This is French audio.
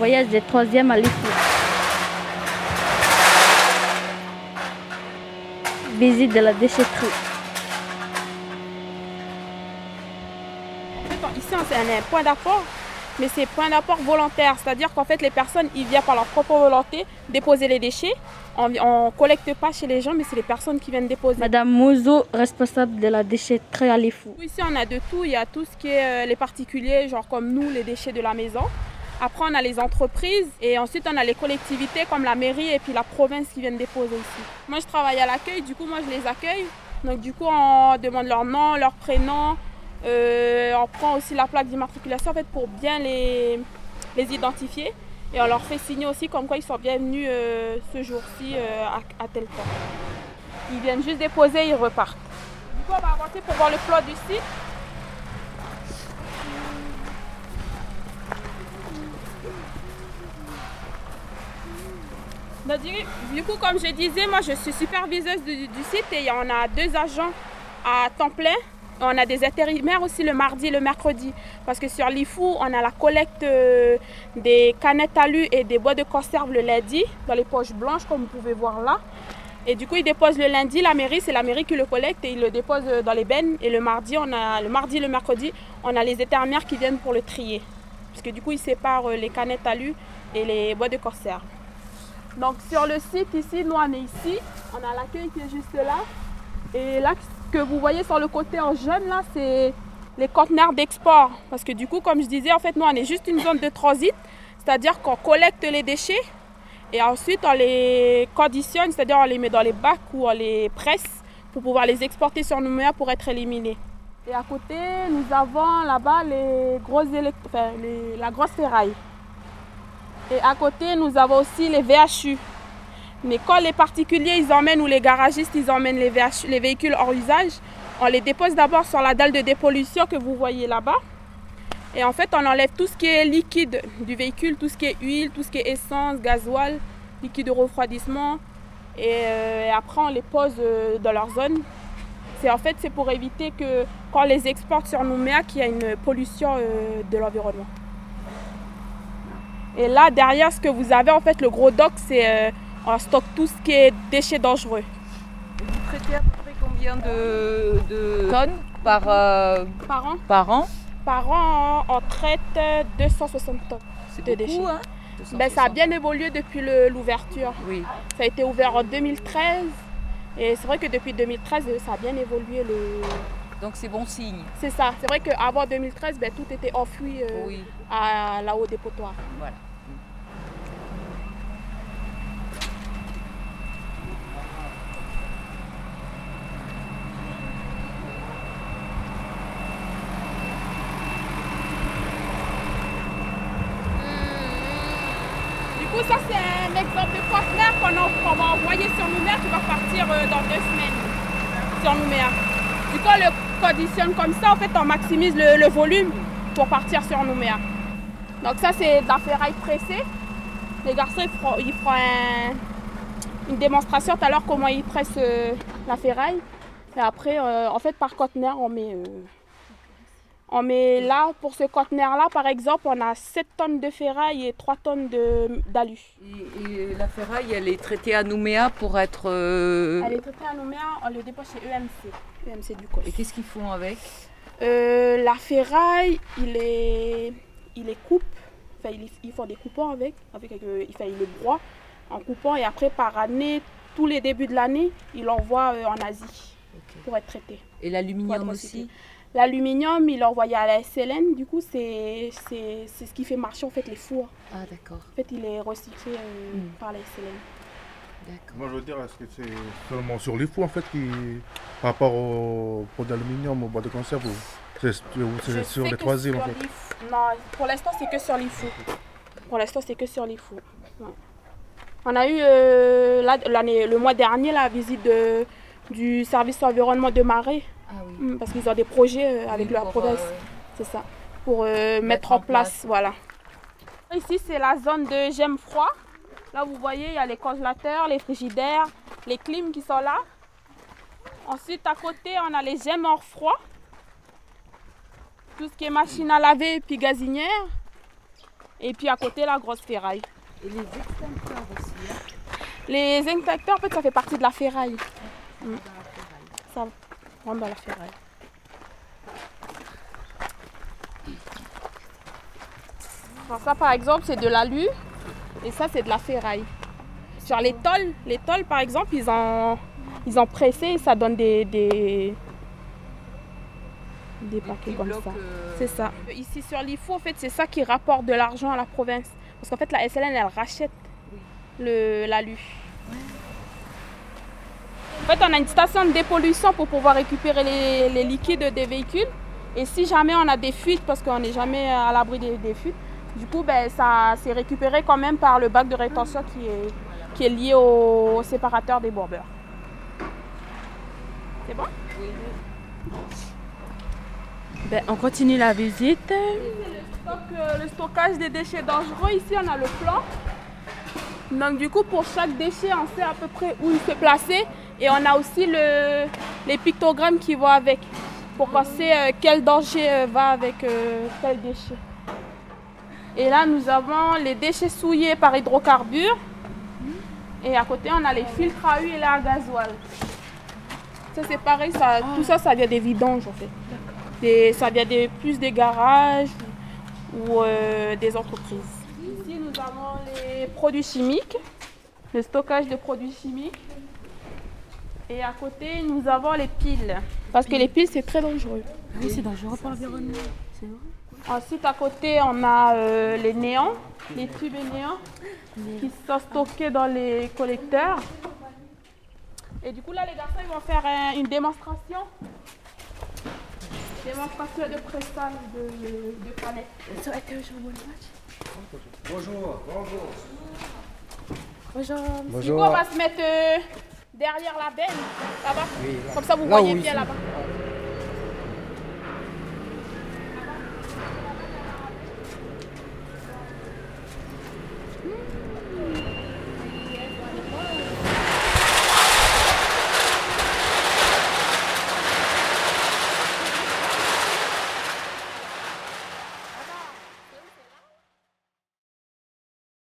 Voyage des troisièmes à l'IFU. Visite de la déchetterie. Ici, c'est un point d'apport, mais c'est point d'apport volontaire. C'est-à-dire qu'en fait, les personnes, ils viennent par leur propre volonté déposer les déchets. On ne collecte pas chez les gens, mais c'est les personnes qui viennent déposer. Madame Mouzo, responsable de la déchetterie à l'IFU. Ici, on a de tout. Il y a tout ce qui est euh, les particuliers, genre comme nous, les déchets de la maison. Après, on a les entreprises et ensuite, on a les collectivités comme la mairie et puis la province qui viennent déposer ici. Moi, je travaille à l'accueil, du coup, moi, je les accueille. Donc, du coup, on demande leur nom, leur prénom. Euh, on prend aussi la plaque d'immatriculation en fait, pour bien les, les identifier. Et on leur fait signer aussi comme quoi ils sont bienvenus euh, ce jour-ci euh, à, à, tel temps. Ils viennent juste déposer, ils repartent. Du coup, on va avancer pour voir le plot du site. Du coup, comme je disais, moi je suis superviseuse du, site et on a deux agents à temps plein. On a des intérimaires aussi le mardi et le mercredi. Parce que sur l'IFU, on a la collecte euh, des canettes alu et des bois de conserve le lundi, dans les poches blanches, comme vous pouvez voir là. Et du coup, ils déposent le lundi, la mairie, c'est la mairie qui le collecte et ils le déposent dans les bennes. Et le mardi, on a, le mardi et le mercredi, on a les intérimaires qui viennent pour le trier. Parce que du coup, ils séparent euh, les canettes alu et les bois de conserve. Donc sur le site ici, nous on est ici, on a l'accueil qui est juste là. Et là, ce que vous voyez sur le côté en jaune là, c'est les conteneurs d'export. Parce que du coup, comme je disais, en fait, nous on est juste une zone de transit, c'est-à-dire qu'on collecte les déchets et ensuite on les conditionne, c'est-à-dire on les met dans les bacs ou on les presse pour pouvoir les exporter sur Nouméa pour être éliminés. Et à côté, nous avons là-bas les grosses enfin, les, la grosse ferraille. Et à côté, nous avons aussi les VHU. Mais quand les particuliers, ils emmènent, ou les garagistes, ils emmènent les, véhicules hors usage, on les dépose d'abord sur la dalle de dépollution que vous voyez là-bas. Et en fait, on enlève tout ce qui est liquide du véhicule, tout ce qui est huile, tout ce qui est essence, gasoil, liquide de refroidissement. Et, euh, après, on les pose euh, dans leur zone. C'est en fait, c'est pour éviter que quand on les exporte sur Nouméa, qu'il y ait une pollution euh, de l'environnement. Et là, derrière ce que vous avez, en fait, le gros dock, c'est euh, on stocke tout ce qui est déchets dangereux. Vous traitez à peu près combien de, de tonnes par, euh, par an Par an, Par an, on traite 260 tonnes C'est de beaucoup, déchets. hein? Ben, ça a bien évolué depuis l'ouverture. Oui. Ça a été ouvert en 2013. Et c'est vrai que depuis 2013, ça a bien évolué. Le... Donc c'est bon signe. C'est ça. C'est vrai qu'avant 2013, ben, tout était enfoui euh, Oui, à là-haut des potoirs. voilà. Du coup, ça, c'est un exemple de qu'on en- qu'on va envoyer sur Nouméa qui va partir euh, dans deux semaines sur Nouméa. Du coup, le conditionne comme ça. En fait, on maximise le, volume pour partir sur Nouméa. Donc ça, c'est de la ferraille pressée. Les garçons, ils feront, ils une démonstration tout à l'heure comment ils pressent euh, la ferraille. Et après, euh, en fait, par conteneur, on met... euh, on met là, pour ce conteneur-là, par exemple, on a 7 tonnes de ferraille et 3 tonnes de- d'alu. Et, et la ferraille, elle est traitée à Nouméa pour être... euh, Elle est traitée à Nouméa, on le dépose chez EMC, EMC du. Et qu'est-ce qu'ils font avec? Euh, la ferraille, il est, il est coupe, enfin, il- ils font des coupons avec, avec euh, enfin, il le broie en coupant et après par année, tous les débuts de l'année, il l'envoie euh, en Asie pour être traité. Et l'aluminium aussi? L'aluminium, il envoyé à la SLN, du coup, c'est c'est- c'est ce qui fait marcher en fait les fours. Ah d'accord, En fait, il est recyclé euh, Mm. par la SLN. d'accord. Moi, je veux dire, est-ce que c'est seulement sur les fous, en fait, qui, par rapport au pot d'aluminium, au bois de conserve, ou c'est sur les que trois îles, en fait? Non, pour l'instant, c'est que sur l'IFU. Pour l'instant, c'est que sur l'IFU. Ouais. On a eu euh, là, l'année, le mois dernier la visite de- du service environnement de Marais, parce qu'ils ont des projets euh, avec Oui, leur province, euh, c'est ça, pour euh, mettre, en place, Voilà. Ici, c'est la zone de gemme froid. Là, vous voyez, il y a les congélateurs, les frigidaires, les clims qui sont là. Ensuite, à côté, on a les gemmes hors froid. Tout ce qui est machine à laver et puis gazinière. Et puis à côté, la grosse ferraille. Et les extincteurs aussi. hein, Les extincteurs, en fait, ça fait partie de la ferraille. Mm. dans la ferraille. Ça rentre dans la ferraille. Alors ça, par exemple, c'est de l'alu. Et ça, c'est de la ferraille. Sur les tôles, les tôles, par exemple, ils ont, ils ont pressé et ça donne des, des, des paquets comme ça. euh, C'est ça. Ici sur l'IFO, en fait, c'est ça qui rapporte de l'argent à la province. Parce qu'en fait, la SLN, elle rachète le, l'alu. Fait, on a une station de dépollution pour pouvoir récupérer les, les liquides des véhicules. Et si jamais on a des fuites, parce qu'on n'est jamais à l'abri des, des fuites, du coup, ben, ça c'est récupéré quand même par le bac de rétention qui est, qui est lié au, au séparateur des bourbeurs. C'est bon? Ben, on continue la visite. Euh, le stockage des déchets dangereux, ici on a le plan. Donc du coup pour chaque déchet on sait à peu près où il se placer et on a aussi le, les pictogrammes qui vont avec pour sait euh, quel danger euh, va avec euh, tel déchet. Et là nous avons les déchets souillés par hydrocarbures et à côté on a les filtres à huile et à gasoil. Ça c'est pareil, ça, tout ça ça vient des vidanges en fait. Des- ça vient des, plus des garages ou euh, des entreprises. Ici, nous avons les produits chimiques, le stockage de produits chimiques. Et à côté, nous avons les piles. Parce que les piles, c'est très dangereux. Oui, c'est dangereux pour l'environnement. C'est vrai. Ensuite, à côté, on a euh, les néants, les tubes néants qui sont stockés dans les collecteurs. Et du coup, là, les garçons, ils vont faire une démonstration. Démonstration de pressage de, de palette. Bonjour. Du coup, on va se mettre euh, derrière la benne, là-bas. Comme ça, vous voyez bien là-bas.